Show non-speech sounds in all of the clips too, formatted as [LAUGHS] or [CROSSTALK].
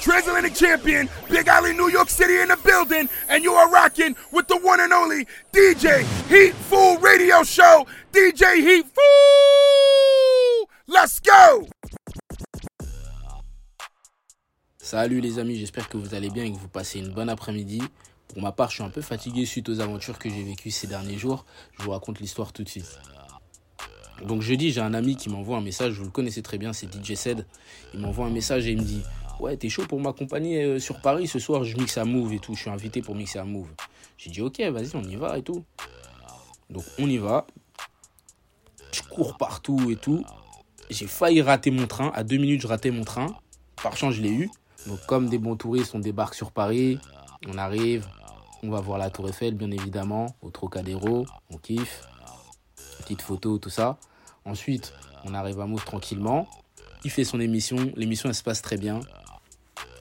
Transatlantic Champion, Big Alley, New York City in the building, and you are rocking with the one and only DJ Heat Fool Radio Show. DJ Heat Fool! Let's go! Salut les amis, j'espère que vous allez bien et que vous passez une bonne après-midi. Pour ma part, je suis un peu fatigué suite aux aventures que j'ai vécues ces derniers jours. Je vous raconte l'histoire tout de suite. Donc jeudi, j'ai un ami qui m'envoie un message, vous le connaissez très bien, c'est DJ Sed. Il m'envoie un message et il me dit Ouais, t'es chaud pour m'accompagner euh, sur Paris ce soir, je mixe à Move et tout, je suis invité pour mixer à Move. J'ai dit Ok, vas-y, on y va et tout. Donc on y va. Je cours partout et tout. J'ai failli rater mon train. À deux minutes, je ratais mon train. Par chance, je l'ai eu. Donc comme des bons touristes, on débarque sur Paris. On arrive. On va voir la Tour Eiffel, bien évidemment, au Trocadéro. On kiffe. Petite photo, tout ça. Ensuite, on arrive à Move tranquillement. Il fait son émission. L'émission, elle se passe très bien.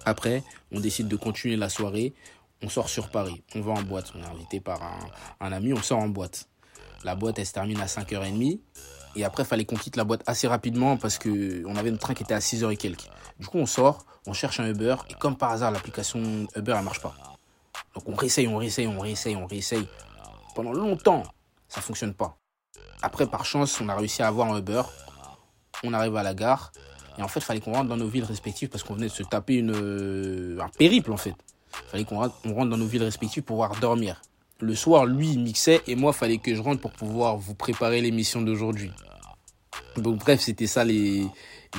Après, on décide de continuer la soirée. On sort sur Paris. On va en boîte. On est invité par un, ami. On sort en boîte. La boîte, elle se termine à 5h30. Et après, il fallait qu'on quitte la boîte assez rapidement parce qu'on avait notre train qui était à 6h et quelques. Du coup, on sort, on cherche un Uber. Et comme par hasard, l'application Uber, elle marche pas. Donc on réessaye, on réessaye, on réessaye, on réessaye. Pendant longtemps, ça fonctionne pas. Après, par chance, on a réussi à avoir un Uber. On arrive à la gare. Et en fait, il fallait qu'on rentre dans nos villes respectives parce qu'on venait de se taper une, euh, un périple, en fait. Il fallait qu'on rentre, dans nos villes respectives pour pouvoir dormir. Le soir, lui, il mixait et moi, il fallait que je rentre pour pouvoir vous préparer l'émission d'aujourd'hui. Donc, bref, c'était ça les,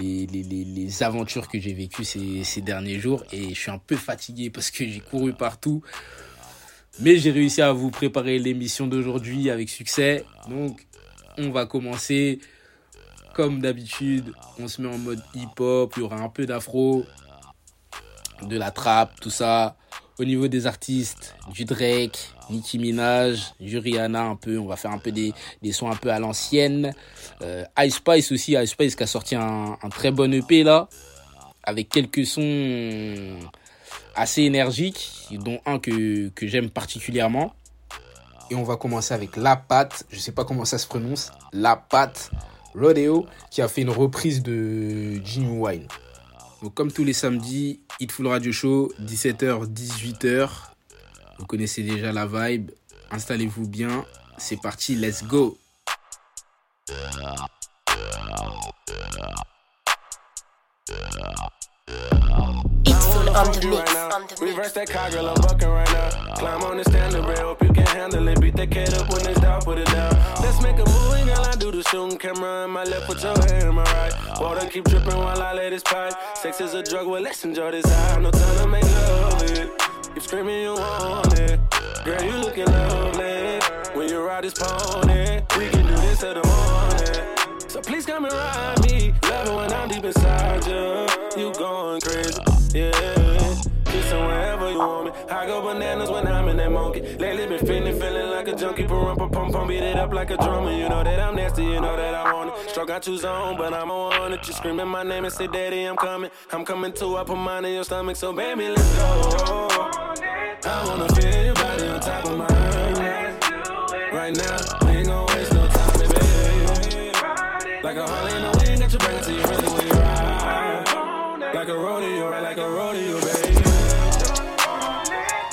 les, les, les aventures que j'ai vécues ces, ces derniers jours. Et je suis un peu fatigué parce que j'ai couru partout. Mais j'ai réussi à vous préparer l'émission d'aujourd'hui avec succès. Donc, on va commencer comme d'habitude. On se met en mode hip-hop. Il y aura un peu d'afro, de la trap, tout ça. Au niveau des artistes, du Drake, Nicki Minaj, du Rihanna un peu. On va faire un peu des, des sons un peu à l'ancienne. Euh, Ice Spice aussi. Ice Spice qui a sorti un, très bon EP là. Avec quelques sons assez énergiques, dont un que, que j'aime particulièrement. Et on va commencer avec La Patte, je sais pas comment ça se prononce, La Patte Rodeo, qui a fait une reprise de Jimmy Wine. Donc comme tous les samedis, Hitful Radio Show, 17h, 18h. Vous connaissez déjà la vibe. Installez-vous bien. C'est parti, let's go. Full on the mix. On the Reverse that car, girl, I'm bucking right now. Climb on the standard rail, hope you can handle it. Beat that cat up when it's down, put it down. Let's make a move, and girl, I do the shooting camera in my left, put your hand in my right. Water keep dripping while I let this pipe. Sex is a drug, well, let's enjoy this high. No time to make love it. Keep screaming, you want it. Girl, you looking lovely. When you ride this pony, we can do this till the morning. So please come and ride me. Love it when I'm deep inside you. You going crazy, yeah. Kissing wherever you want me. I go bananas when I'm in that monkey. Lately been feeling, feeling like a junkie. Pump, pump, pump, pump, beat it up like a drummer. You know that I'm nasty, you know that I want it. Struck out two zone, but I'm on it. You screaming my name and say, Daddy, I'm coming. I'm coming too. I put mine in your stomach, so baby, let's go. I wanna feel your body on top of mine. Right now, we ain't gonna waste no time, baby. Like a Harley in the wind, got you bring to you really. Like a rodeo, right? Like a rodeo, baby.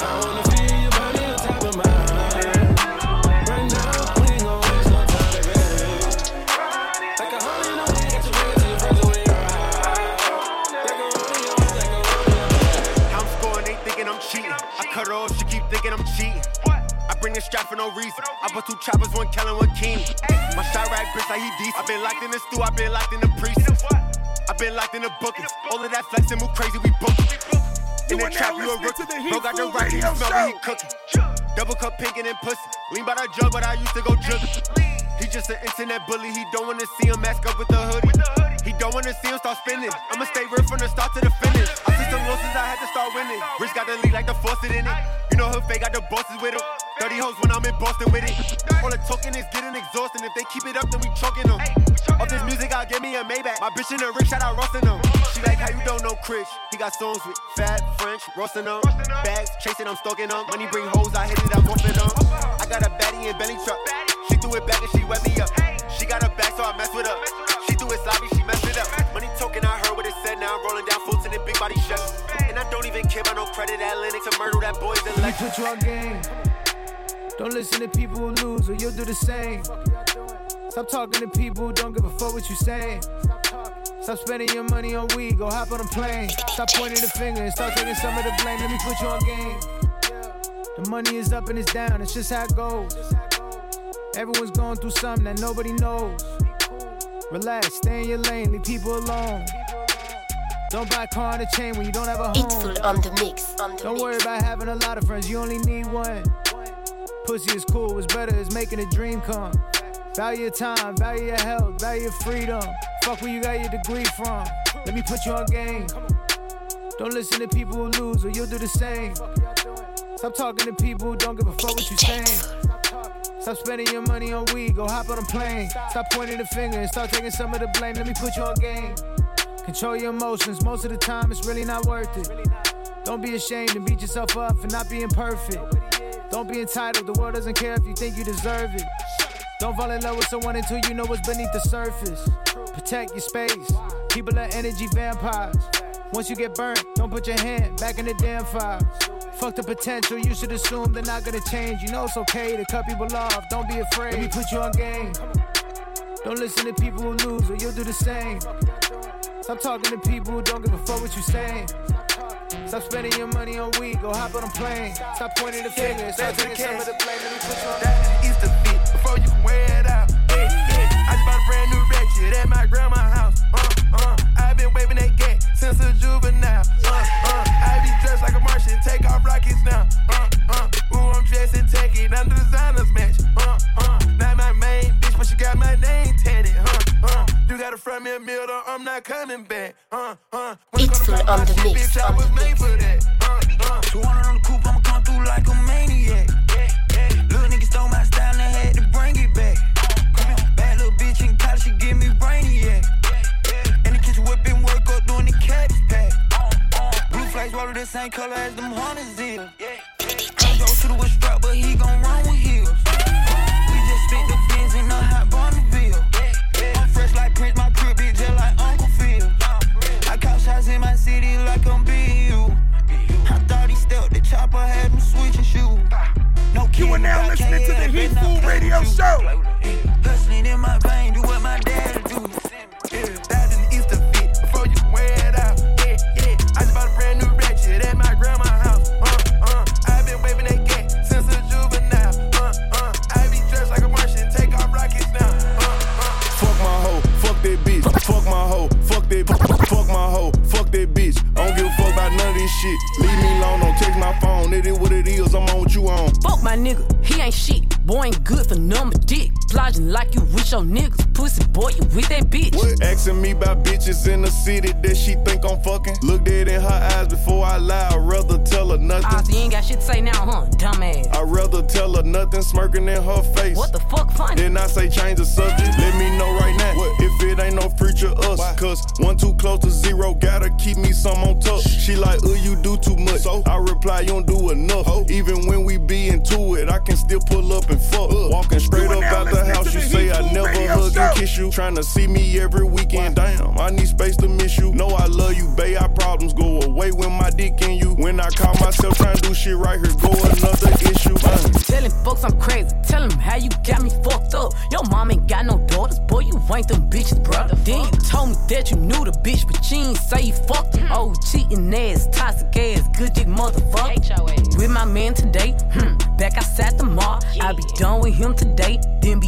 I wanna feel your body on top of mine. Right now, we ain't gon' waste no time, baby. Like a when. Like a rodeo, like. I'm scoring, they thinking I'm cheating. I cut her off, she keep thinking I'm cheating. I bring the strap for no reason. I put two choppers, one Kellen, one King. My shot right bitch like he decent. I been locked in the stew, I been locked in the precinct. I been locked in the bookings. All of that flexing move crazy, we booking. In You the trap, you a rookie. Bro got the he Radio smell when he cooking. Double cup pinkin' and pussy. Lean by the jug, but I used to go jugging. He just an internet bully. He don't wanna see him mask up with the hoodie. Don't wanna see start spinning. I'ma stay real from the start to the finish. I took some losses, I had to start winning. Rich got the lead like the faucet in it. You know her fake got the bosses with him. 30 hoes when I'm in Boston with it. All the talking is getting exhausting. If they keep it up, then we choking them. Off this music, I'll give me a Maybach. My bitch in the ring, shout out roasting them. She like how you don't know Chris. He got songs with Fat French, roasting them. Bags, chasing them, stalking them. Money bring hoes, I hit it, I'm off them. I got a baddie in belly truck. She threw it back and she wet me up. She got a back, so I mess with her. She threw it sloppy, she messed token, I heard what it said. Now I'm rolling down Fulton and big body chef. And I don't even care about no credit. Atlantic to murder that boy's Let me election. put you on game. Don't listen to people who lose, or you'll do the same. Stop talking to people who don't give a fuck what you say. Stop spending your money on weed, go hop on a plane. Stop pointing the finger and start taking some of the blame. Let me put you on game. The money is up and it's down, it's just how it goes. Everyone's going through something that nobody knows. Relax, stay in your lane, leave people alone. Don't buy a car and a chain when you don't have a home. It's on the mix. On the Don't mix. worry about having a lot of friends, you only need one. Pussy is cool, what's better is making a dream come. Value your time, value your health, value your freedom. Fuck where you got your degree from. Let me put you on game. Don't listen to people who lose, or you'll do the same. Stop talking to people who don't give a fuck what you saying. Stop spending your money on weed, go hop on a plane. Stop pointing the finger and start taking some of the blame. Let me put you on game. Control your emotions, most of the time it's really not worth it. Don't be ashamed and beat yourself up for not being perfect. Don't be entitled, the world doesn't care if you think you deserve it. Don't fall in love with someone until you know what's beneath the surface. Protect your space. People are energy vampires. Once you get burnt, don't put your hand back in the damn fire. Fuck the potential, you should assume they're not gonna change. You know it's okay to cut people off, don't be afraid. Let me put you on game. Don't listen to people who lose, or you'll do the same. Stop talking to people who don't give a fuck what you saying. Stop spending your money on weed, go hop on a plane. Stop pointing the finger, start taking some of the blame. Let me put you on That is the fit before you can wear it out. Yeah, yeah. I just bought a brand new ratchet at my grandma's take off rockets now. Uh, uh. Ooh, I'm dressed in tacky, none of the designers match. Uh, uh. Not my main bitch, but she got my name tatted. Uh, uh. You gotta front me a meal, though, I'm not coming back. Uh, uh. When it It's come to full my on the mix, bitch, I was the made for that. Uh, uh. 200 on the coupe, I'ma come through like a maniac. Little nigga stole my style and I had to bring it back. Bad little bitch in college, she give me brainiac. In the kitchen whipping work up doing the cabbage pack. Blue flags water the same color as them hunters Show. Hustling in my vein, do what my daddy do. Yeah, that in the Easter fit before you wear it out. Yeah, yeah. I just bought a brand new ratchet at my grandma's house. Uh, uh. I've been waving that gat since a juvenile. Uh, uh. I be dressed like a Martian, take off rockets now. Uh, uh. Fuck my hoe, fuck that bitch. Fuck my hoe, fuck that fuck my hoe, fuck that bitch. I don't give a fuck about none of this shit. Leave me alone, don't text my phone. It is what it is. I'm on what you on. Fuck my nigga, he ain't shit. Boy ain't good for number dick. Plodging like you with your niggas. Pussy boy, you with that bitch. What? Asking me about bitches in the city that she think I'm fucking. Look dead in her eyes before I lie. I'd rather tell her Ah, nothing. so you ain't got shit to say now, huh? Dumbass. I'd rather tell her nothing, smirking in her face. What the fuck funny? Then I say change the subject. Let me know right now what? if it ain't no future us. Why? Cause one too close to zero, gotta keep me some on top. She like, uh, you do too much. So I reply, you don't do enough. Even when we be into it, I can still pull up and fuck. Walking straight up out the listening house, to you say I never hug and kiss you. Trying to see me every weekend. Damn, I need space to miss you. Know I love you, babe. Our problems go away when my dick in you. When I call myself trying to do shit right here, go another issue. Uh. Telling folks I'm crazy. Tell 'em how you got me fucked up. Your mom ain't got no daughters, boy. You ain't them bitches, brother. Then you told me that you knew the bitch, but you ain't say you fucked her. Oh, cheating ass, toxic ass, good dick motherfucker. With my man today, hmm, back outside the mall. I be done with him today, then be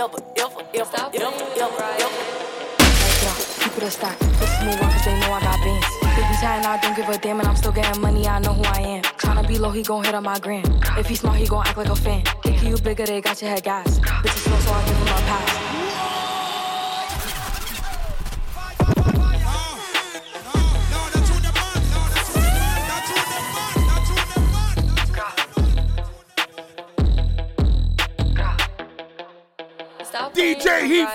ever, ever, ever, ever, Stop ever, playing, ever, right? ever. Like, yo, keep it a stack. Bitches move on cause they know I got bands. They be chatting, I don't give a damn, and I'm still getting money, I know who I am. Tryna be low, he gon' hit on my gram. If he smart, he gon' act like a fan. Think you bigger, they got your head gas. Bitches slow, so I give him a pass. DJ Heat.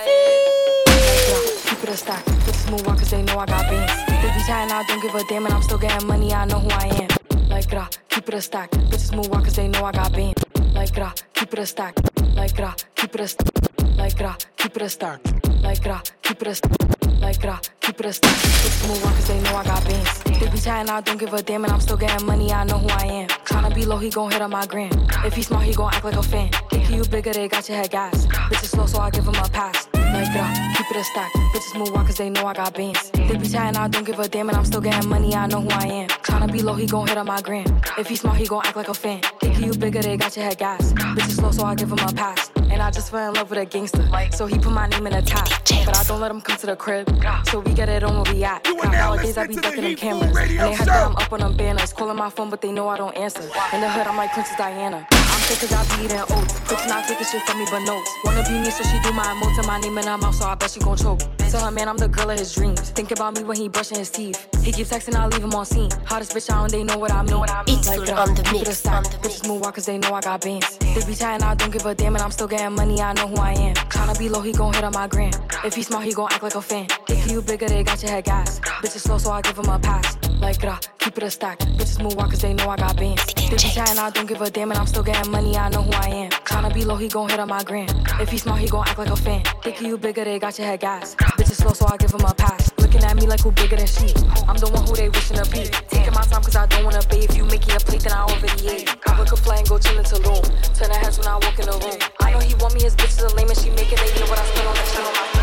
Keep it a stack. Bitches move on cause they know I got bands. They be chatting, I don't give a damn, and I'm still getting money, I know who I am. Like, grah, keep it a stack. Bitches move on cause they know I got bands. Like, grah, keep it a stack. Like, grah, keep it a stack. Like, grah, keep it a stack. Like, grah, keep it a stack. Like, grah, keep it a stack. Bitches move on cause they know I got bands. They be chatting, I don't give a damn, and I'm still getting money, I know who I am. Tryna be low, he gon' hit on my gram. If he smart, he gon' act like a fan. Think you bigger, they got your head gas. Bitches slow, so I give him a pass. Like, grah, keep it a stack. Bitches move on cause they know I got beans. They be chatting, I don't give a damn, and I'm still getting money, I know who I am. Tryna be low, he gon' hit on my gram. If he smart, he gon' act like a fan. Think you bigger, they got your head gas. Bitches slow, so I give him a pass. And I just fell in love with a gangster. So he put my name in the top. But I don't let him come to the crib. So we get it on where we at. Nowadays I be listening to the ducking them cameras. And they Show. that I'm up on them banners. Calling my phone, but they know I don't answer. In the hood, I'm like Princess Diana. Sick cause I be eating oats. Bitch not taking shit from me but notes. Wanna be me, so she do my emotes and my name in her mouth, so I bet she gon' choke. Tell her man I'm the girl of his dreams. Think about me when he brushing his teeth. He keep texting, I leave him on scene. Hottest bitch out and they know what I mean. It's Like, full uh, on the keep it a mix, on the Bitches move on cause they know I got bands. They be chatting, I don't give a damn, and I'm still getting money, I know who I am. Tryna be low, he gon' hit on my gram. If he smart, he gon' act like a fan. If you bigger, they got your head gas. Bitches slow, so I give him a pass. Like, grah, keep it a stack. Bitches move on cause they know I got bands. They be chatting, I don't give a damn, and I'm still getting money, I know who I am. Tryna be low, he gon' hit on my gram. If he smart, he gon' act like a fan. Think you bigger, they got your head gas. Bitches slow, so I give him a pass. Looking at me like who bigger than she. I'm the one who they wishing to be. Taking my time cause I don't wanna be. If You making a plate, then I already ate. I look a flight and go chill in Tulum. Turn the heads when I walk in the room. I know he want me, his bitches are lame and she making it. You know what I spend on that shit on my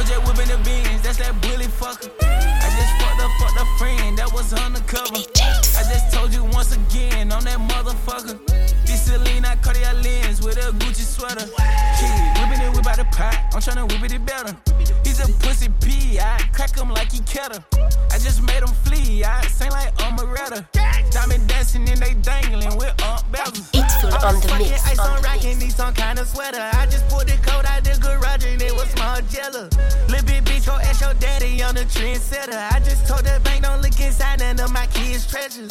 was just whipping the beans, that's that bully fucker. I just fucked up, fucked a friend, that was undercover. I just told you once again, on that motherfucker. This Selena Cartier lens with a Gucci sweater. Shit, whipping it, whip out the pot, I'm tryna whip it better. He's a pussy P, I crack him like he ketter. I just made him flee, I sing like Amaretta. Diamond dancing and they dangling with Aunt Bezel. It's full on the mix, ice on on mix. need some kind of sweater. I just pulled the coat out the garage and it was small jello. Little bit bitch, go ask your daddy on the trendsetter. I just told the bank don't look inside none of my kids' treasures.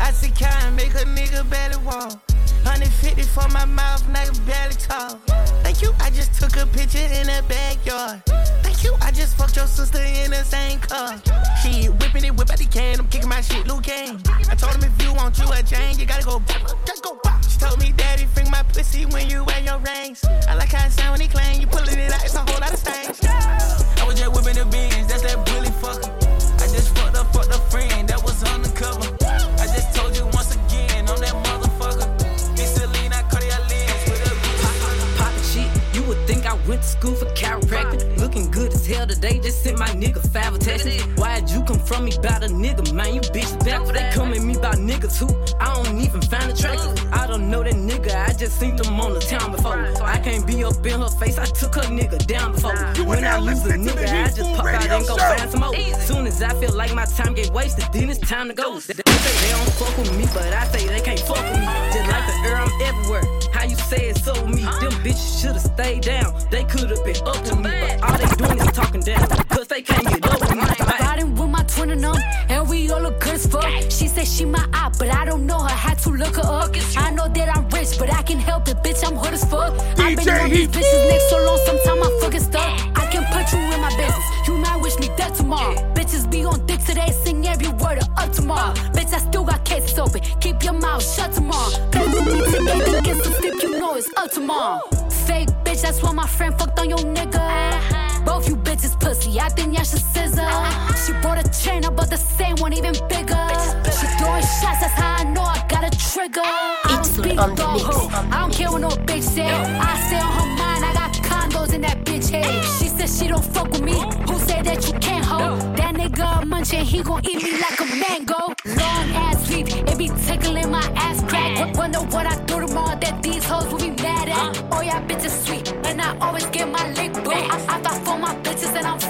I see kind make a nigga barely walk. 150 for my mouth, nigga barely talk. Thank you, I just took a picture in the backyard. Thank you, I just fucked your sister in the same car. She whipping it, whip out the can, I'm kicking my shit, Luke Kane. I told him if you want you a chain, you gotta go, just go. pop. She told me, Daddy, bring my pussy when you wear your rings. I like how it sound when he clang, you pulling it out, it's a whole lot of stains. I was just whipping the beans, that's that bully fucker. I just fucked up, fucked a friend, went to school for chiropractic. Looking good as hell today, just sent my nigga five attachments. Why'd you come from me about a nigga, man? You bitch back. They come at me about niggas who I don't even find attractive. I don't know that nigga, I just seen them on the town before. I can't be up in her face, I took her nigga down before. You When I lose a listening to the nigga, I just pop out and go find some more. Soon as I feel like my time get wasted, then it's time to go. Say they don't fuck with me, but I say they can't fuck with me. Just like the air, I'm everywhere. How you say it so me? Them bitches should've stayed down. They could've been up to me, but all they doing is talking down. Cause they can't get up Riding with my twin and them, and we all look good as fuck. She said she my eye, but I don't know her. Had to look her up. I know that I'm rich, but I can help it, bitch. I'm hood as fuck. I've been on these bitches neck so long, sometimes I fucking stuck. I can put you in my business. You might wish me dead tomorrow. Bitches be on dick today, sing every word of up tomorrow. Bitch, I still got cases open. Keep your mouth shut tomorrow. Play with me today, then get some sleep. You know it's up tomorrow. Fake bitch, that's why my friend fucked on your nigga. Both you bitches pussy, I think y'all should scissor. She bought a chain, I bought the same one, even bigger. She throwing shots, that's how I know I got a trigger. I don't speak on the dog mix, hoe. on the I don't care what no bitch say. I stay on her mind, I got condos in that bitch head. She said she don't fuck with me. Who said that you can't hold? That nigga munching, he gon' eat me like a mango. Long ass sleep, it be tickling my ass crack. Wonder what I do tomorrow that these hoes will be mad at. Oh, yeah, bitches sweet. and I always get my lick boo. I, I and I'm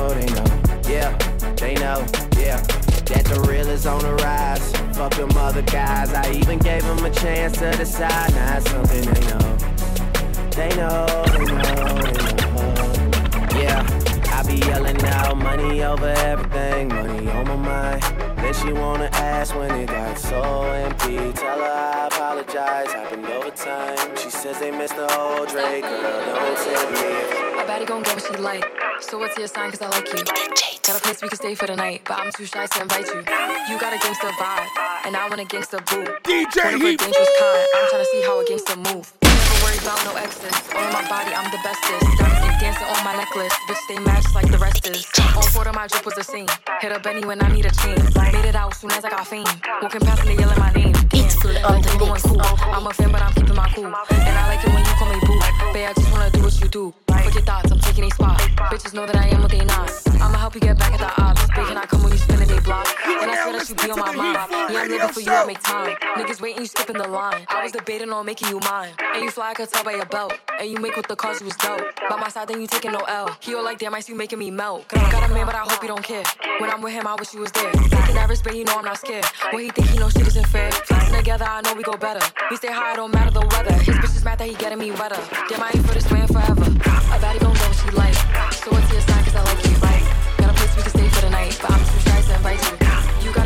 Know, yeah. That the real is on the rise. Fuck them other guys. I even gave them a chance to decide. Now it's something they know. They know, they know, they know. Yeah, I be yelling out money over everything, money on my mind. Then she wanna ask when it got so empty. Tell her I apologize, happened over time. She says they missed the whole Drake, girl, don't tip me. Baddie gon' get what she like. So what's your sign? Cause I like you. Got a place we can stay for the night, but I'm too shy to invite you. You got a gangster vibe, and I want a gangster boo. DJ One of dangerous kind. I'm tryna see how a gangster move. About no exes. All in my body, I'm the bestest. Diamonds dancing on my necklace. Bitch, they match like the rest is. On four of my drip was a scene. Hit a Benny when I need a chain. Made it out soon as I got fame. Walking past and they yelling my name. Like I'm going cool. I'm a fan, but I'm keeping my cool. And I like it when you call me boo. Babe, I just wanna do what you do. Fuck your thoughts, I'm taking a spot. Bitches know that I am what they not. I'ma help you get you be on my mind. Yeah, I'm living for you, I make time. Niggas waiting, you skipping the line. I was debating on making you mine. And you fly, I could tell by your belt. And you make with the cause you was dope. By my side, then you taking no L. He all like, damn, I see you making me melt. Cause I Got a man, but I hope you don't care. When I'm with him, I wish you was there. Taking that risk, but you know I'm not scared. When he think he know shit isn't fair. Flexing together, I know we go better. We stay high, it don't matter the weather. His bitch is mad that he getting me wetter. Damn, I ain't for this man forever. A baddie gon' get what she like. So what's your sign? Cause I like you. Right? Got a place we can stay for the night, but I'm too shy to invite you. You got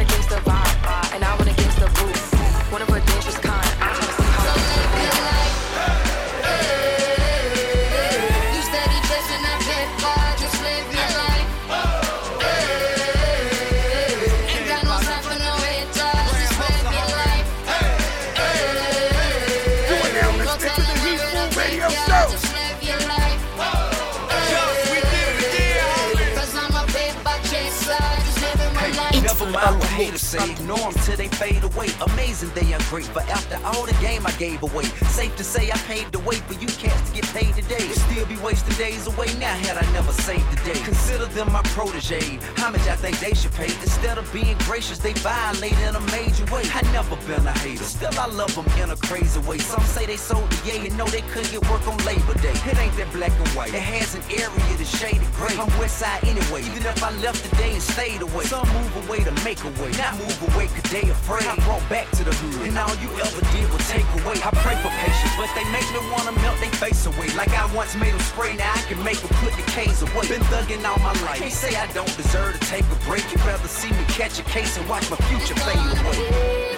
haters ignore till they fade away. Amazing they ungrateful after all the game I gave away. Safe to say I paved the way for you cats to get paid today. Still be wasting days away now had I never saved the day. Consider them my protege. How much I think they should pay? Instead of being gracious, they violate in a major way. I never been a hater, still I love them in a crazy way. Some say they sold the yay and know they couldn't get work on Labor Day. It ain't that black and white. It has an area that's shaded gray. I'm west side anyway, even if I left today and stayed away. Some move away to make a way, not move away cause they afraid. I brought back to the hood, and all you ever did was take away. I pray for patience, but they make me wanna melt they face away. Like I once made them spray, now I can make them put the K's away. Been thugging all my life, can't say I don't deserve to take a break. You'd rather see me catch a case and watch my future fade away.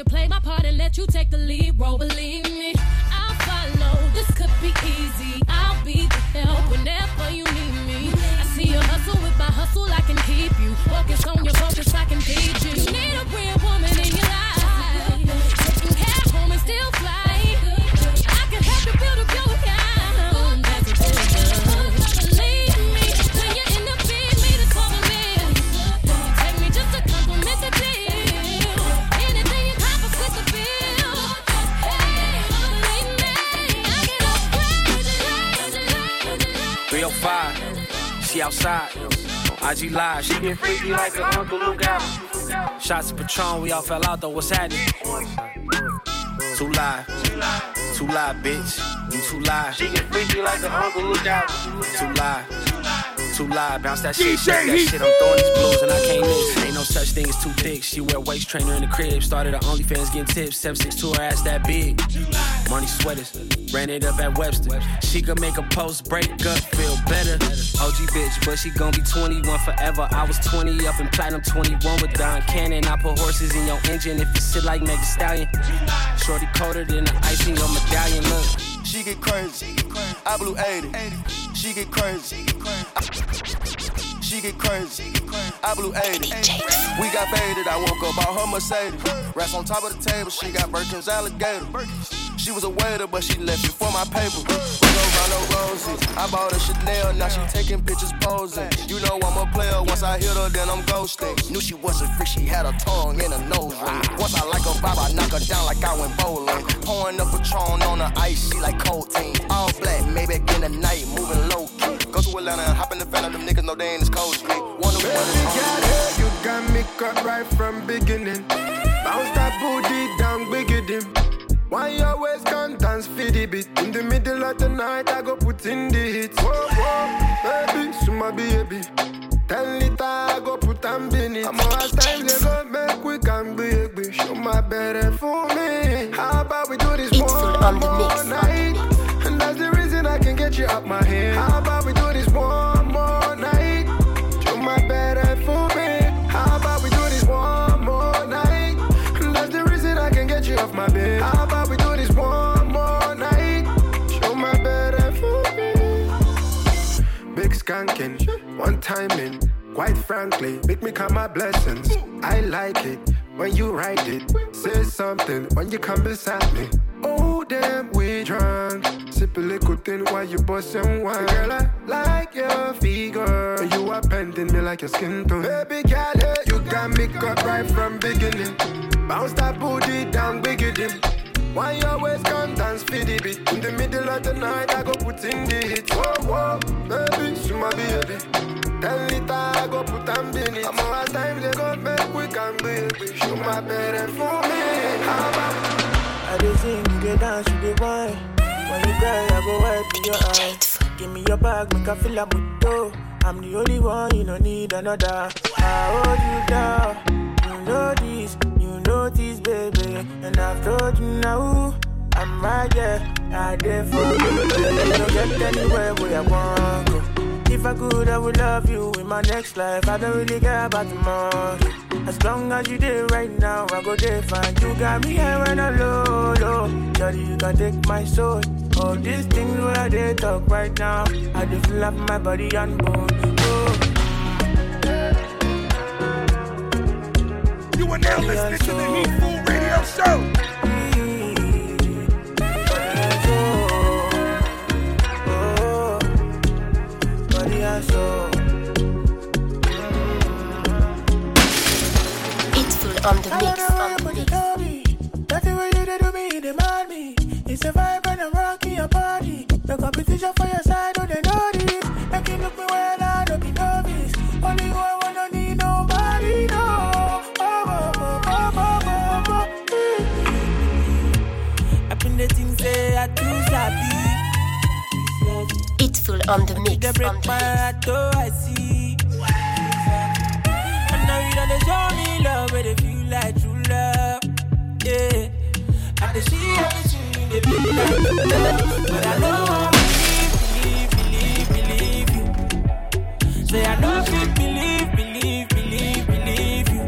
Still play my part and let you take the lead role. Believe me, IG Live, she get freaky like her Uncle Luke out. Shots of Patron, we all fell out though, what's happening? Too live, too live, bitch. You too live. She get freaky like her Uncle Luke out. Too live. Too live, bounce that shit, that shit. I'm throwing these blues and I can't miss. Ain't no such thing as too thick. She wear waist trainer in the crib. Started her OnlyFans getting tips. 762 her ass that big. Money sweaters, ran it up at Webster. She could make a post break up, feel better. OG bitch, but she gon' be 21 forever. I was 20 up in platinum 21 with Don Cannon. I put horses in your engine if you sit like Meg Stallion. Shorty colder than the ice in your medallion. Look. She get crazy. I blew 80. She get crazy. She get crazy. I blew 80. We got baited. I woke up out her Mercedes. Rats on top of the table. She got Birkin's alligator. She was a waiter, but she left before my paper. We go round no roses. I bought her Chanel. Now she taking pictures posing. You know I'm a player. Once I hit her, then I'm ghosting. Knew she wasn't free. She had a tongue and a nose ring. Once I like her vibe, I knock her down like I went bowling. Pouring up Patron on the ice. She like cocaine. All black, maybe in the night, moving low key. Go to Atlanta and hop in the van of them niggas know they ain't as cold as me. Wonder what is Girl, hey, you got me cut right from beginning. Bounce that booty down, big it in. Why you always come dance for the beat? In the middle of the night, I go put in the hits. Whoa, whoa, baby, suma baby. Ten liter, I go put am in it. I'm all time they go make we can baby. Show my better for me. How about we do this one more night? And that's the reason I can get you out my head. How about we do this one more night? Show my better for me. How about we do this one more night? And that's the reason I can get you off my bed. How skanking, one timing. Quite frankly, make me count my blessings. I like it when you write it. Say something when you come beside me. Oh damn, we drunk. Sip a little thing while you bust and wine. Girl, I like your figure. You are bending me like your skin tone. Baby girl, you got me cut right from beginning. Bounce that booty down, big it in. Why you always come dance for the beat? In the middle of the night, I go put in the hits. Whoa, whoa, baby, suma baby. Ten liter, I go put am in it. I'm all time they go make we can baby. Show my better for me. How about I dey sing, you dey dance, you dey whine. When you cry, I go wipe your eyes. Give me your bag, make I feel a moto. I'm the only one, you don't need another. I hold you down, you know this, know baby. And I've told you now, I'm right there, I there for you. You don't get anywhere where I want go. If I could, I would love you in my next life. I don't really care about tomorrow. As long as you did right now, I go there fine. You got me here when I'm low, low. Daddy, you can take my soul. All these things where did talk right now. I just up my body and bone. You are now listening to the Heat Food Radio Show. Body and soul. It's full on the mix. On the mix. That's the way you did to me, demand me. It's a vibe and I'm rocking your body. The competition for your side, on the mix. They break my heart, oh, I see. And now you done they show me love, where they feel like true love. Yeah. And they see everything, they feel like love. But I know I believe, believe, believe, believe you. Say I know fit believe, believe, believe, believe you.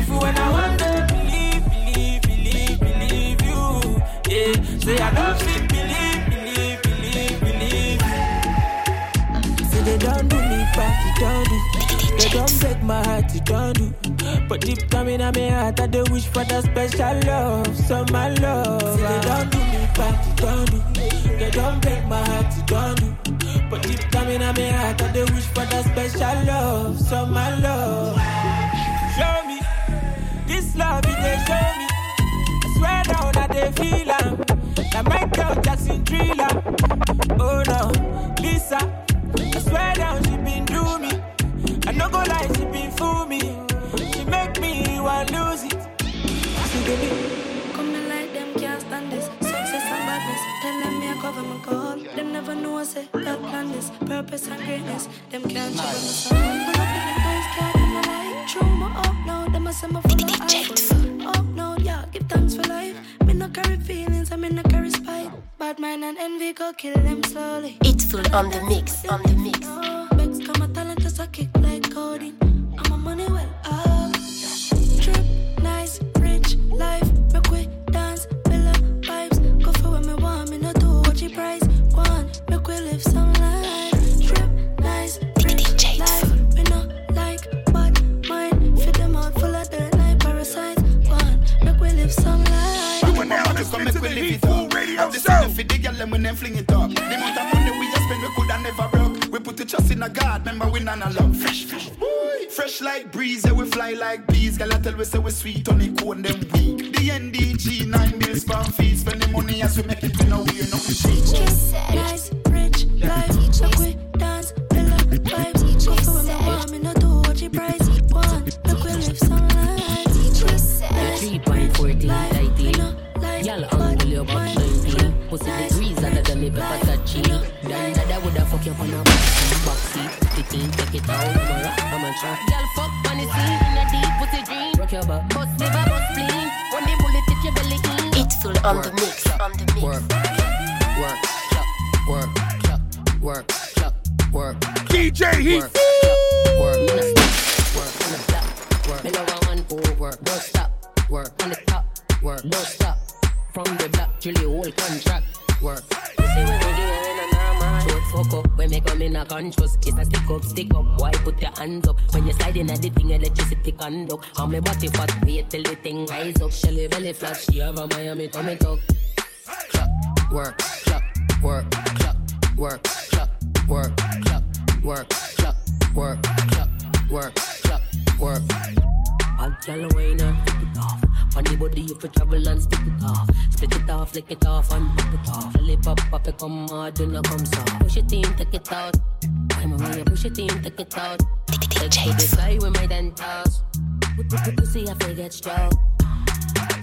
If you when I want to believe, believe, believe, believe you. Yeah. Say I know believe, believe, they don't do me back, you don't do. They don't break my heart, you don't do. But deep down in my heart, I do wish for that special love, so my love. They don't do me back, you don't do. They don't break my heart, you don't do. But deep down in my heart, I do wish for that special love, so my love. Show me this love, it they show me. I swear down that they feel am. That Michael Jackson thriller. Oh no, Lisa. I swear down she been do me. I no go lie, she been fool me. She make me want lose it. See the Come and like them can't stand this. Success and badness Tell them me I cover my call. Them never know I say God plan this. Purpose and greatness. Them can't check on the sun Pull up in the guys can't in the light True my up now Them a say me full of hype Up now yeah Give thanks for life Me no carry feelings I me no carry spite Bad mind and envy go kill them slowly It's full on the mix. On the mix. Bex come a talent just a kick like coding I'm a money well uh. up Trip, nice, rich life. Listening to the Heatful Radio Show. for the girl when them fling it up. The amount of money we a spend, we coulda never broke. We put the trust in a God, remember we none love. Fresh, fresh, Ooh, fresh like breeze, yeah we fly like bees. Girl I tell we say we sweet on the cone them weak. The NDG nine bills pound fees, spend the money as we make conduct How me body fat, wait till the thing rise up Shelly belly flat, she have a Miami tummy tuck Clock, work, clock, work, clock, work, clock, work, clock, work, clock, work, clock, work, clock, work. Bad wine and flip it off. The body if you travel and stick it off. Split it off, lick it off and pop it off. Lollipop, pop it, come hard, do not come soft. Push it in, take it out. I'm when you push it in, take it out. Take the sky with dentals. Put put put pussy, I feel get strong.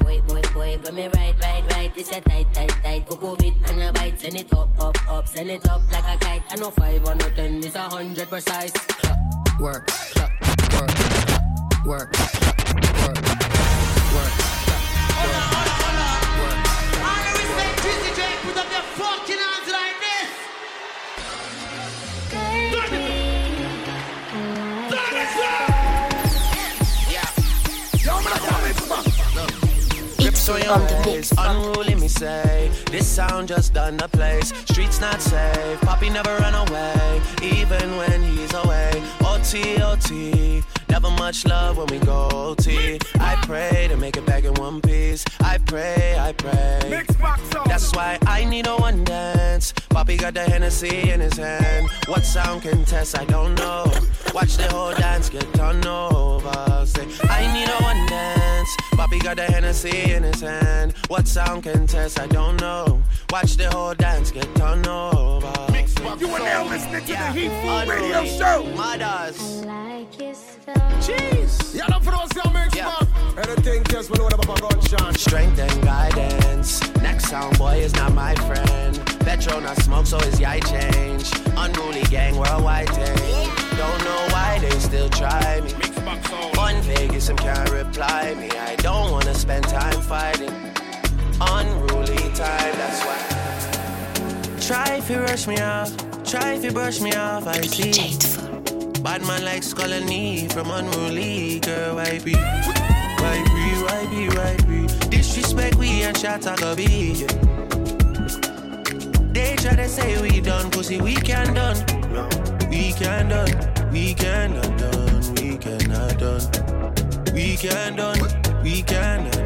Boy, boy, boy, but me right, right, right. This a tight, tight, tight. Go go it and a bite. Send it up, up, up. Send it up like a kite. I know five or no ten. It's a hundred precise. Clock, work, clock, work, clock, work, clock, work, work. It's full on the mix. Unruly me say this sound just done the place. Streets not safe. Poppy never run away, even when he's away. OT OT. Never much love when we go OT. I pray to make it back in one piece. I pray, I pray. That's why I need a one dance. Poppy got the Hennessy in his hand. What sound can test? I don't know. Watch the whole dance get turned over. Say, I need a one dance. Poppy got the Hennessy in his hand. What sound can test? I don't know. Watch the whole dance get turned over. You are now listening to Yeah. the Heat Food Radio Unruly. Show. Mothers. Jeez. Yeah, love for those young mix, Yeah. man. Anything else when we have a gunshot. Strength and guidance. Next sound boy is not my friend. Petro not smoke, so his yai change. Unruly gang worldwide thing. Don't know why they still try me. On Vegas, him can't reply me. I don't wanna spend time fighting. Unruly time, that's why. Try if you rush me off. Try if you brush me off, I see. Bad man likes calling me from unruly girl, why be? Why be, why be, why be? Disrespect we and shot I go be. They try to say we done, pussy we can done. We can done, we cannot done, we cannot done. We can done, we cannot done,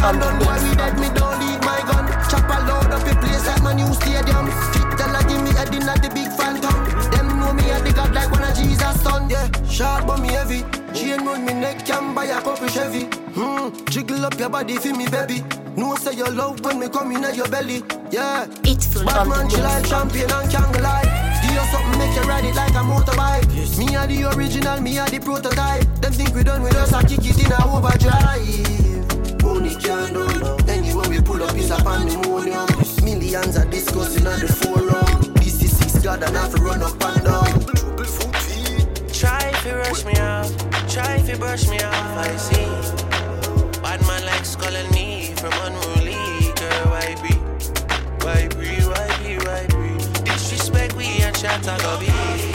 can't done why me dead, me don't leave my gun. Chop a load up a place like my new stadium. Fit tell I give me head in at the big phantom. Them know me at the god like one of Jesus son. Yeah, sharp but me heavy. Chain round me neck, can buy a couple Chevy. Hmm, jiggle up your body for me, baby. No say your love when me come in at your belly. Yeah, It's full bad on man, the she mix. like champion and can't lie. Give you something, make you ride it like a motorbike. Me are the original, me are the prototype. Them think we done with us, I kick it in a overdrive. Only can do. Anywhere we pull up is a pandemonium. Millions are discussing at the forum. This is six God and have to run up and down. Try if you rush me off, try if you brush me off, I see. Bad man likes calling me from unruly girl, why be? Why be, why be, why be? Disrespect we and I go be.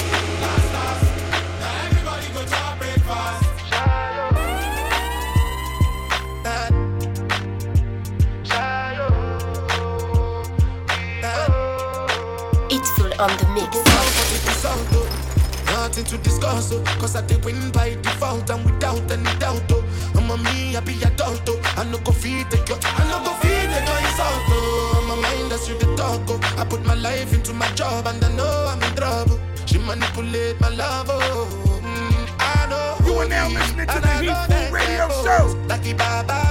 Nothing to discuss, oh, cause I did win by default and without any doubt. Oh. I'm a me, I be adult. Oh. I no go feed the girl, I no go feed the girl insult. Oh. I'm a mind that's you the talk. Oh. I put my life into my job and I know I'm in trouble. She manipulate my love. Oh. Mm, I know. You are now listening to the Heat Radio Show. The Baba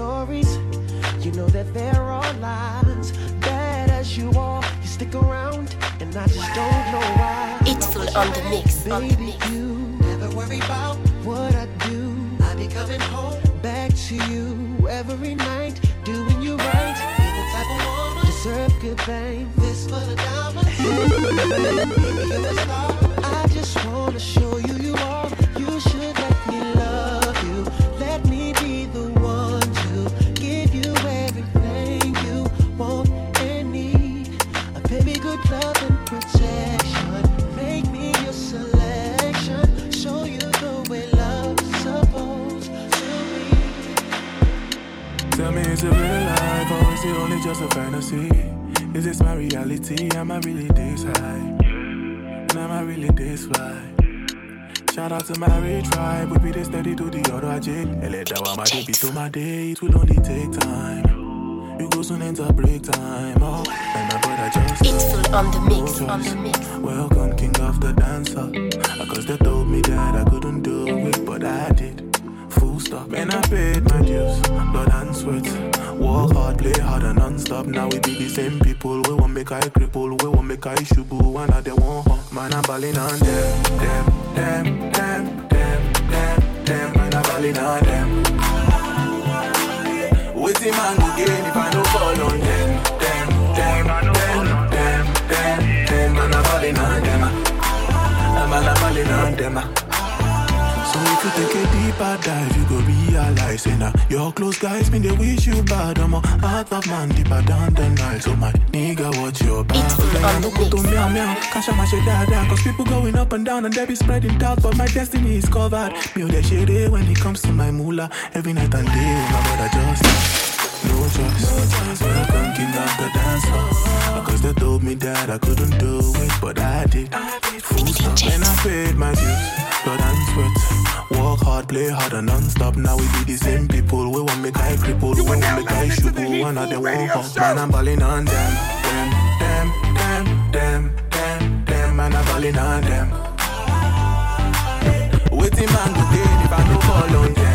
stories. You know that there are lies. Bad as you are, you stick around, and I just don't know why. It's full on the mix. On the Baby, mix. you never worry about what I do. I be coming home back to you every night, doing you right. You're the type of woman deserve good fame. This for the diamond. Baby, [LAUGHS] you're a star. I just wanna show just a fantasy? Is this my reality? Am I really this high? And am I really this fly? Shout out to my rich tribe, we be this steady to the other ajay. And let that one my baby to my day, it will only take time. You go soon enter break time. Oh, and my brother just It's full on the mix. Oh, on the mix. Welcome, king of the dancer. Cause they told me that I couldn't do it, but I did stop. Man, I paid my dues, blood and sweat. Work hard, play hard and non stop. Now we be the same people. We won't make I cripple, we won't make I shubu. One of them won't hop. Man, I'm balling on them, them, them, them, them, them, them. Man, I'm balling on them. Waiting man go gain if I don't fall on them, them, them, them, them, them, them. Man, I'm balling on them. I'm balling on them. If you take a deeper dive, you go realize, eh, and now your close guys mean they wish you bad. I'm a heart of man deeper down the night. So my nigga, watch your back. It's on the mix. Meow meow, cash on my shit dada. Cause people going up and down and they be spreading doubt, but my destiny is covered. Mew the shade when it comes to my moolah. Every night and day, my brother just. No choice, when I come king of the dance floor. Cause they told me that I couldn't do it, but I did. Full stop, and I paid my dues, blood and sweat. Work hard, play hard, and non-stop. Now we be the same people. We want me guy cripple, we want me guy shubu. One of them won't man, I'm balling on them. Them, them, them, them, them, them, man, I'm balling on them. Waiting man, good day, if I don't fall on them.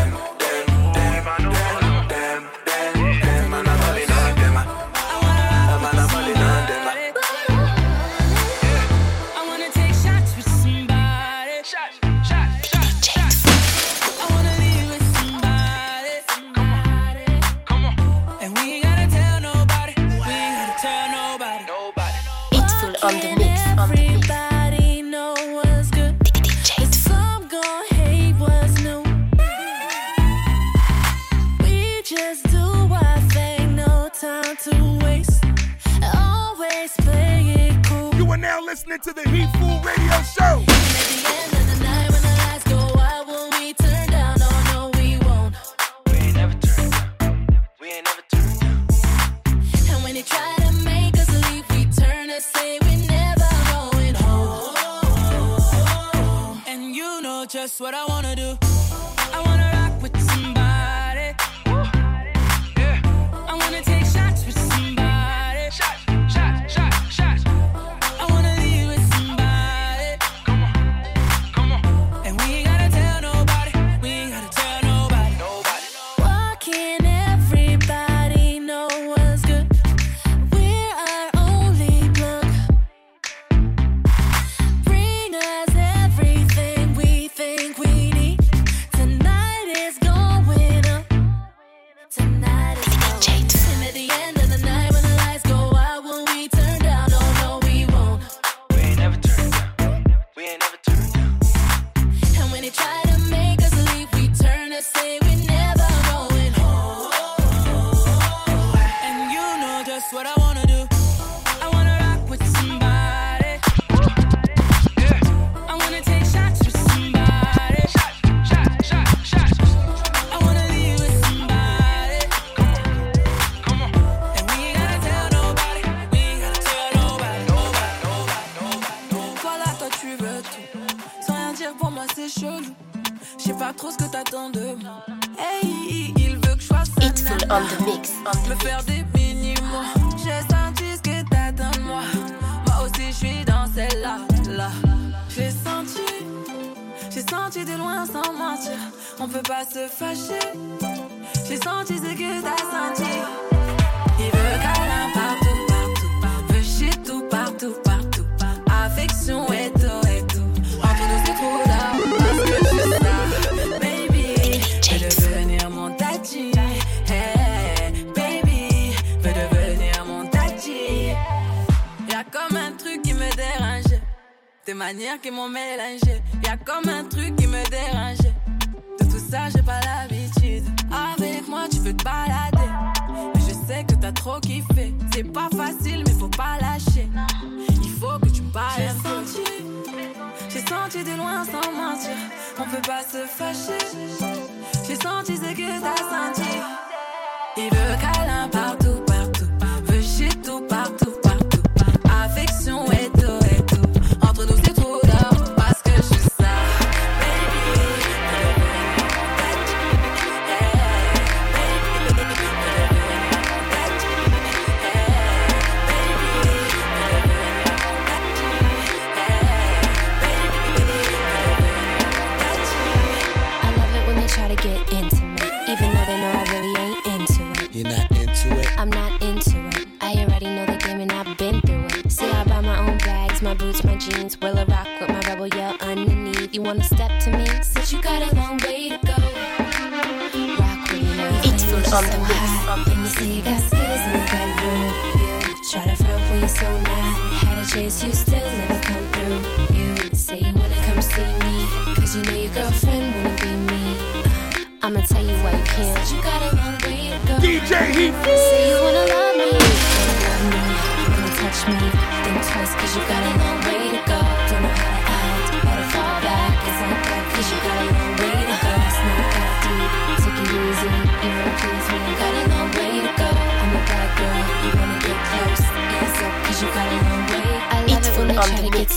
what I wanna do.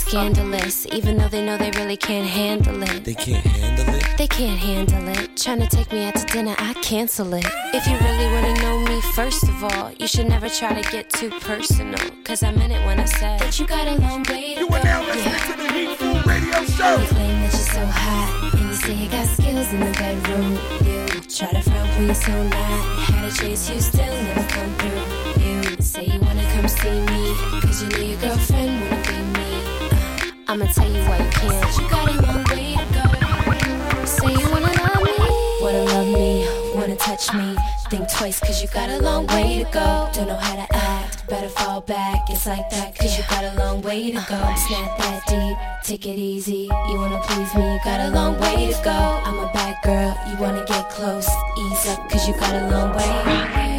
Scandalous. Even though they know they really can't handle it. They can't handle it. They can't handle it. Trying to take me out to dinner, I cancel it. If you really wanna know me, first of all, you should never try to get too personal. Cause I meant it when I said that you got a long way to You go. You are now listening to the Heat Food Radio Show. You claim that you're so hot, and you say you got skills in the bedroom. You try to front when you're so mad. Had a chase, you still never come through. You say you wanna come see me, cause you know your girlfriend wanna I'ma tell you why you can't. You got a long way to go. Say you wanna love me, wanna love me, wanna touch me. Think twice, cause you got a long way to go. Don't know how to act, better fall back. It's like that, cause you got a long way to go. Uh-huh. It's not that deep, take it easy. You wanna please me, you got a long way to go. I'm a bad girl, you wanna get close. Ease up, cause you got a long way.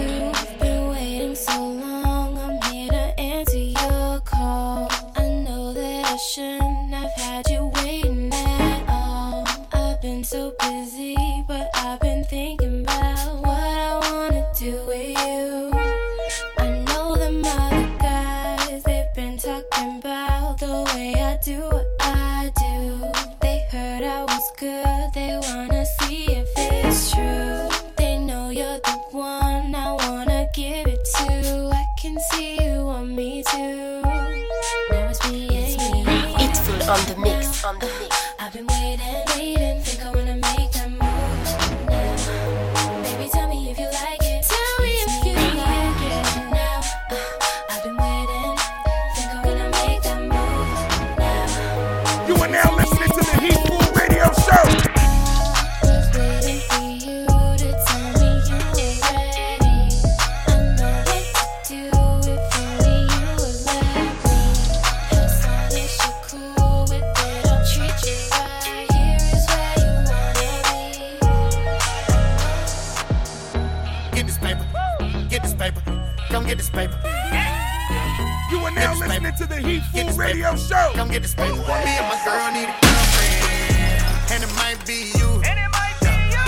To the Heat Food Radio Show. Come get this paper. Me and my girl need a girlfriend. And it might be you.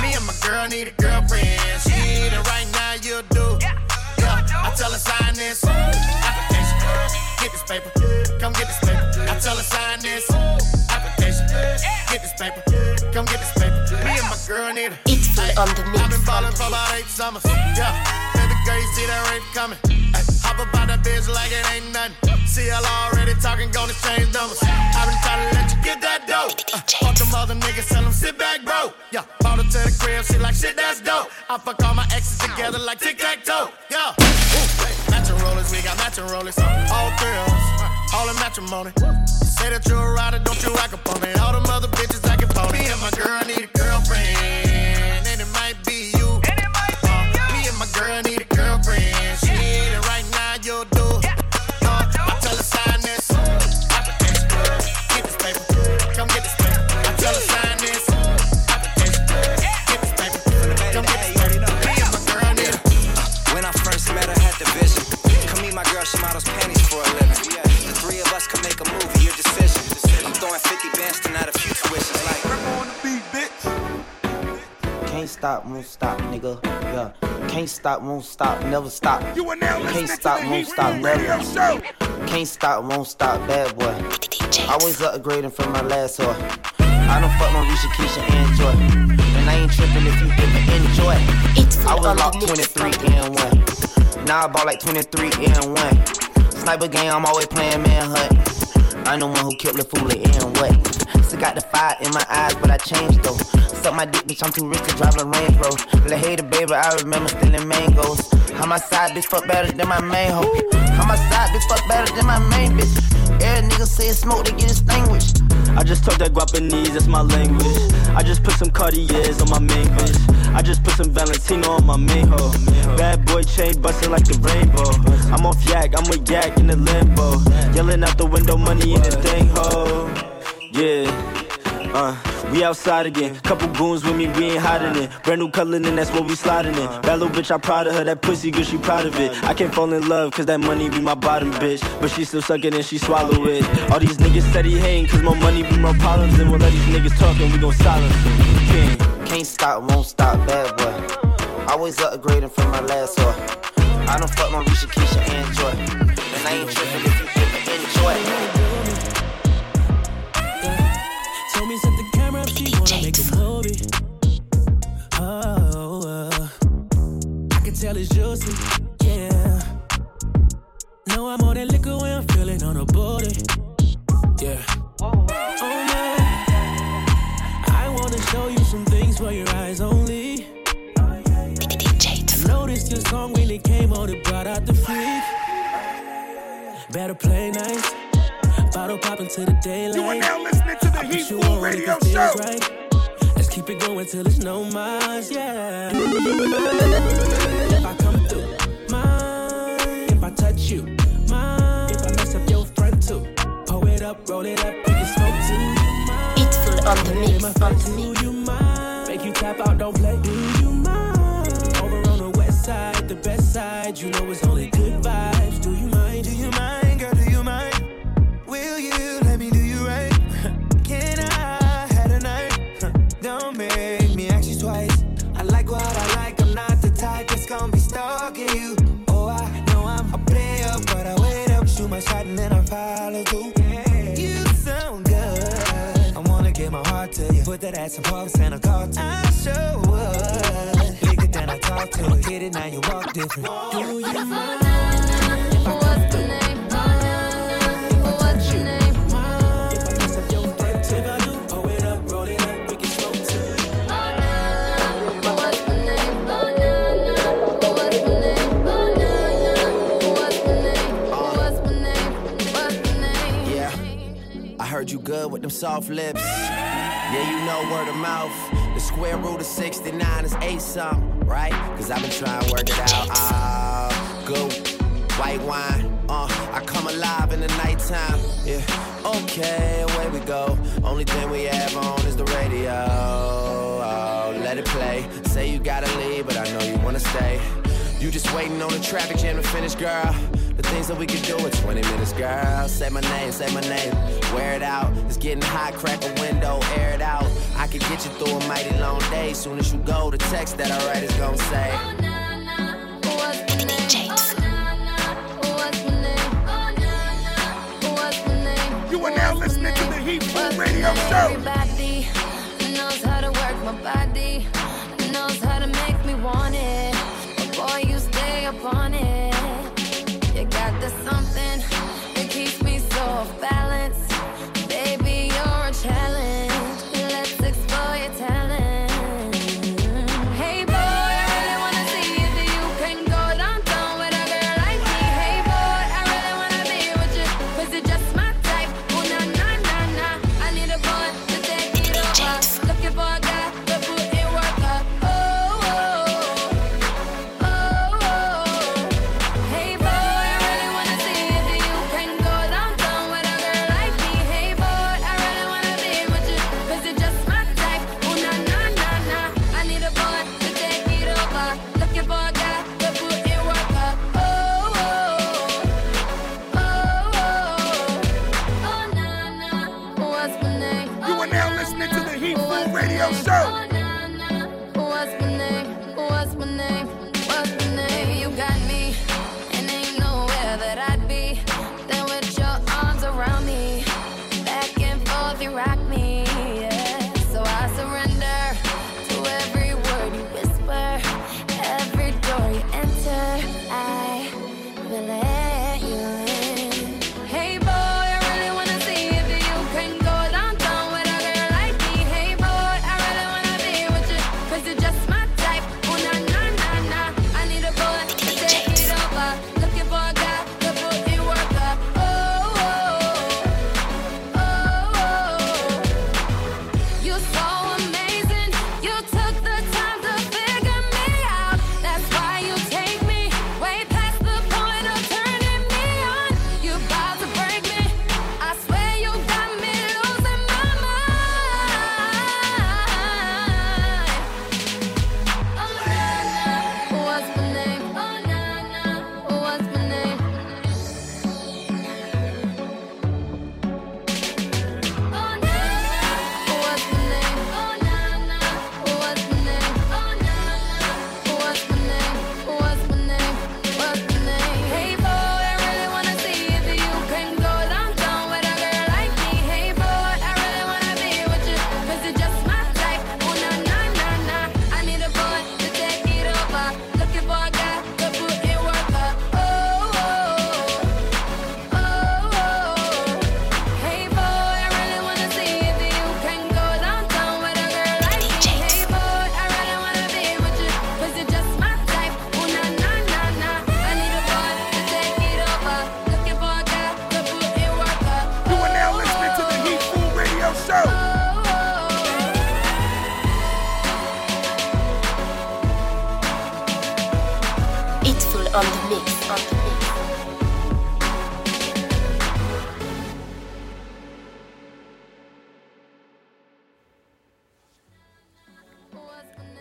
Me and my girl need a girlfriend. She need it right now, you do. Yeah. I tell her sign this application. Get this paper. Come get this paper. I tell her sign this application. Get this paper. Come get this paper. Me and my girl need a. It's full on the I've been ballin' for about eight summers. Yeah, baby girl, you see that rape coming. Ay, hop about that bitch like it ain't nothing. See y'all already talking, gonna change numbers. I've been trying to let you get that dope. Uh, fuck them other niggas, tell them sit back, bro. Yeah, brought her to the crib, she like shit, that's dope. I fuck all my exes together like tic tac toe. Yeah, hey, matching rollers, we got matching rollers. All thrills, all in matrimony. Say that you're a rider, don't you act upon me. All them other bitches acting phony. Me and my girl need a girlfriend, Can't stop, won't stop, nigga. Yeah. Can't stop, won't stop, never stop. You are now listening Can't to stop, the won't stop, Food Radio never. Show. Can't stop, won't stop, bad boy. Always upgrading from my last whore. I don't fuck no Risha, Keisha, and Joy. And I ain't tripping if you didn't enjoy. I was locked 23 and 1. Now I bought like 23 and 1. Sniper game, I'm always playing manhunt. I'm the one who killed the fool and what? Still got the fire in my eyes, but I changed though. Suck my dick, bitch, I'm too rich to drive a Range Rover. La hater, baby, I remember stealing mangoes. How my side bitch fuck better than my main hoe. How my side bitch fuck better than my main bitch. Every nigga say smoke, they get extinguished. I just talk that Guapanese, that's my language. I just put some Cartiers on my main bitch. I just put some Valentino on my main hoe. Bad boy chain busting like the rainbow. I'm off yak, I'm with yak in the limbo. Yelling out the window, money in the thing, ho. Yeah. Uh, we outside again. Couple goons with me, we ain't hiding it. Brand new color, and that's what we sliding in. That little bitch, I proud of her. That pussy good, she proud of it. I can't fall in love, cause that money be my bottom bitch. But she still suck it and she swallow it. All these niggas steady hating, cause more money be more problems. And we'll let these niggas talk and we gon' silence them. King. Can't stop, won't stop, bad boy. Always upgrading from my last whore. I don't fuck my Risha, Keisha, and Joy. And I ain't tripping No, I'm more than liquor when I'm feeling on a booty, yeah. Oh no, I wanna show you some things for your eyes only. I noticed your song really came on, it brought out the freak. Better play nice. Bottle popping to the daylight. You are now listening to the I put Heat you Food on if Radio Show. Right. Let's keep it going till there's no miles, yeah. Up, roll it up, we can smoke too. On the mix, on the mix. Do you mind? Make you tap out, don't play. Do you mind? Over on the west side, the best side. You know it's only that ass in pumps and car to I sure would. Lick it, then I talk to it. Hit it, now you walk different. Do you mind? If I come through? If I touch you? If I mess up your front too? If I do, pull it up, roll it up, we can smoke too. Yeah, I heard you good with them soft lips. Yeah, you know word of mouth. The square root of 69 is 8 something, right? Cause I've been trying to work it out. Ah, good white wine. Uh, I come alive in the nighttime. Yeah, okay, away we go. Only thing we have on is the radio. Oh, let it play. Say you gotta leave, but I know you wanna stay. You just waiting on the traffic jam to finish, girl. The things that we could do in 20 minutes, girl. Say my name, say my name. Wear it out. It's getting hot, crack a window, air it out. I could get you through a mighty long day. Soon as you go, the text that I write is gonna say. Oh, oh, oh, you are now listening to the Heat Food Radio Show. Everybody knows how to work my body, knows how to make me want it.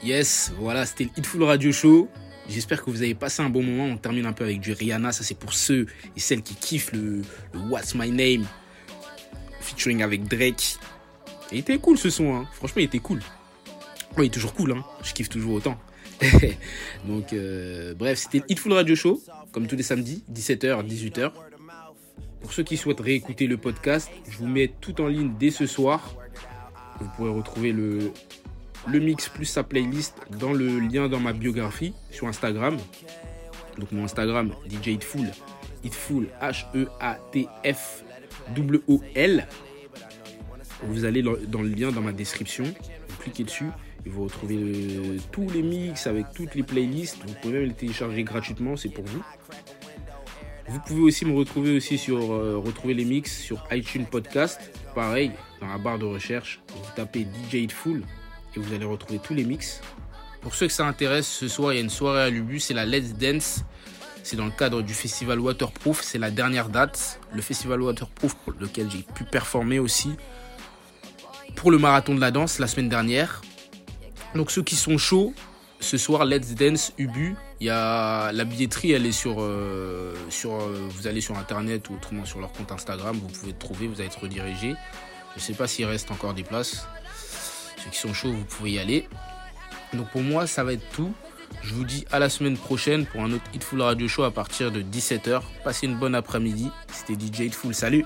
Yes, voilà, c'était le Hitful Radio Show. J'espère que vous avez passé un bon moment. On termine un peu avec du Rihanna. Ça, c'est pour ceux et celles qui kiffent le, What's My Name featuring avec Drake. Il était cool ce son, hein. franchement, il était cool. Oh, il est toujours cool, hein. je kiffe toujours autant. [LAUGHS] Donc, euh, bref, c'était Hitful Radio Show, comme tous les samedis, 17h, 18h. Pour ceux qui souhaitent réécouter le podcast, je vous mets tout en ligne dès ce soir. Vous pourrez retrouver le, le mix plus sa playlist dans le lien dans ma biographie sur Instagram. Donc mon Instagram, DJ Hitful, Hitful, H-E-A-T-F, W-O-L. Vous allez dans le lien dans ma description, vous cliquez dessus et vous retrouvez euh, tous les mix avec toutes les playlists. Vous pouvez même les télécharger gratuitement, c'est pour vous. Vous pouvez aussi me retrouver aussi sur euh, retrouver les mix sur iTunes Podcast. Pareil, dans la barre de recherche, vous tapez DJ Hitful et vous allez retrouver tous les mix. Pour ceux que ça intéresse, ce soir il y a une soirée à Lubu, c'est la Let's Dance. C'est dans le cadre du festival Waterproof, c'est la dernière date. Le festival Waterproof pour lequel j'ai pu performer aussi pour le marathon de la danse la semaine dernière. Donc ceux qui sont chauds, ce soir Let's Dance Ubu, il la billetterie, elle est sur, euh, euh, vous allez sur internet ou autrement sur leur compte Instagram, vous pouvez trouver, vous allez être redirigé. Je sais pas s'il reste encore des places. Ceux qui sont chauds, vous pouvez y aller. Donc pour moi, ça va être tout. Je vous dis à la semaine prochaine pour un autre Hitful Radio Show à partir de 17h. Passez une bonne après-midi. C'était DJ Hitful. Salut